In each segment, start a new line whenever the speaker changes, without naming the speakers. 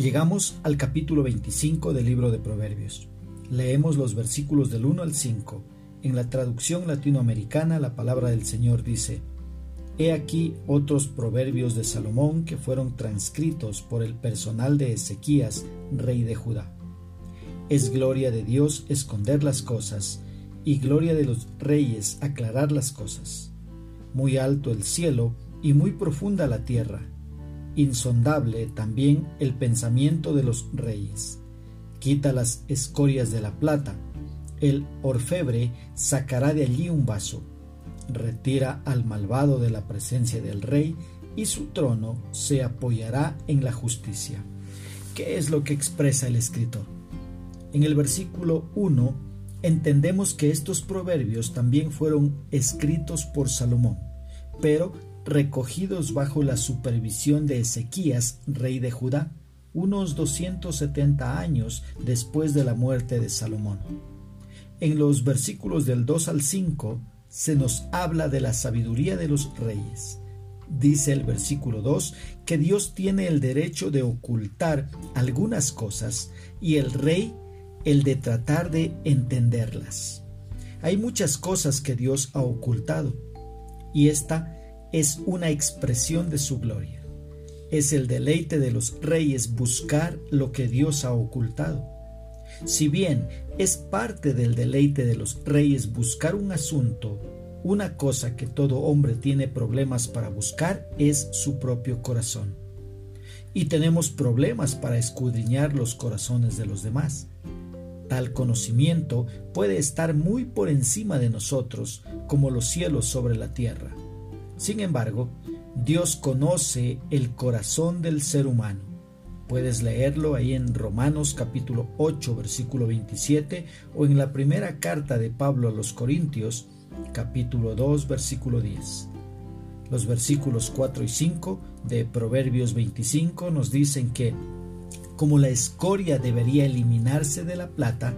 Llegamos al capítulo 25 del libro de Proverbios. Leemos los versículos del 1 al 5. En la traducción latinoamericana la palabra del Señor dice, He aquí otros proverbios de Salomón que fueron transcritos por el personal de Ezequías, rey de Judá. Es gloria de Dios esconder las cosas, y gloria de los reyes aclarar las cosas. Muy alto el cielo y muy profunda la tierra, insondable también el pensamiento de los reyes. Quita las escorias de la plata, el orfebre sacará de allí un vaso, retira al malvado de la presencia del rey y su trono se apoyará en la justicia. ¿Qué es lo que expresa el escritor? En el versículo 1 entendemos que estos proverbios también fueron escritos por Salomón, pero recogidos bajo la supervisión de Ezequías, rey de Judá, unos 270 años después de la muerte de Salomón. En los versículos del 2 al 5 se nos habla de la sabiduría de los reyes. Dice el versículo 2 que Dios tiene el derecho de ocultar algunas cosas y el rey el de tratar de entenderlas. Hay muchas cosas que Dios ha ocultado y esta es una expresión de su gloria. Es el deleite de los reyes buscar lo que Dios ha ocultado. Si bien es parte del deleite de los reyes buscar un asunto, una cosa que todo hombre tiene problemas para buscar es su propio corazón. Y tenemos problemas para escudriñar los corazones de los demás. Tal conocimiento puede estar muy por encima de nosotros como los cielos sobre la tierra. Sin embargo, Dios conoce el corazón del ser humano. Puedes leerlo ahí en Romanos capítulo 8 versículo 27 o en la primera carta de Pablo a los Corintios capítulo 2 versículo 10. Los versículos 4 y 5 de Proverbios 25 nos dicen que como la escoria debería eliminarse de la plata,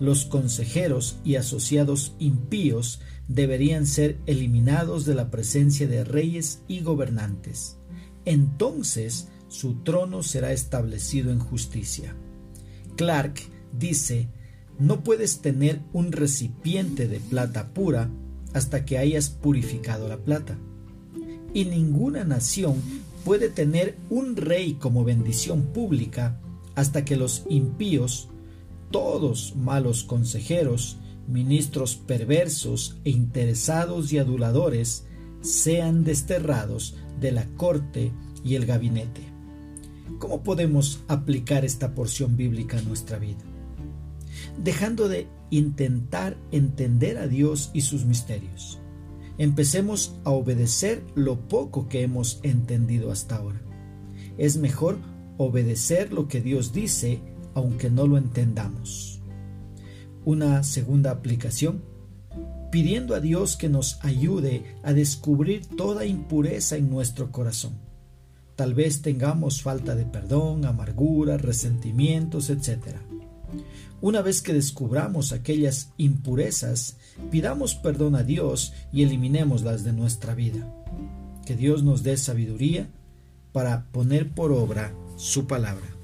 los consejeros y asociados impíos deberían ser eliminados de la presencia de reyes y gobernantes. Entonces su trono será establecido en justicia. Clark dice, no puedes tener un recipiente de plata pura hasta que hayas purificado la plata. Y ninguna nación puede tener un rey como bendición pública hasta que los impíos todos malos consejeros, ministros perversos e interesados y aduladores sean desterrados de la corte y el gabinete. ¿Cómo podemos aplicar esta porción bíblica a nuestra vida? Dejando de intentar entender a Dios y sus misterios. Empecemos a obedecer lo poco que hemos entendido hasta ahora. Es mejor obedecer lo que Dios dice aunque no lo entendamos. Una segunda aplicación, pidiendo a Dios que nos ayude a descubrir toda impureza en nuestro corazón. Tal vez tengamos falta de perdón, amargura, resentimientos, etc. Una vez que descubramos aquellas impurezas, pidamos perdón a Dios y eliminémoslas de nuestra vida. Que Dios nos dé sabiduría para poner por obra su palabra.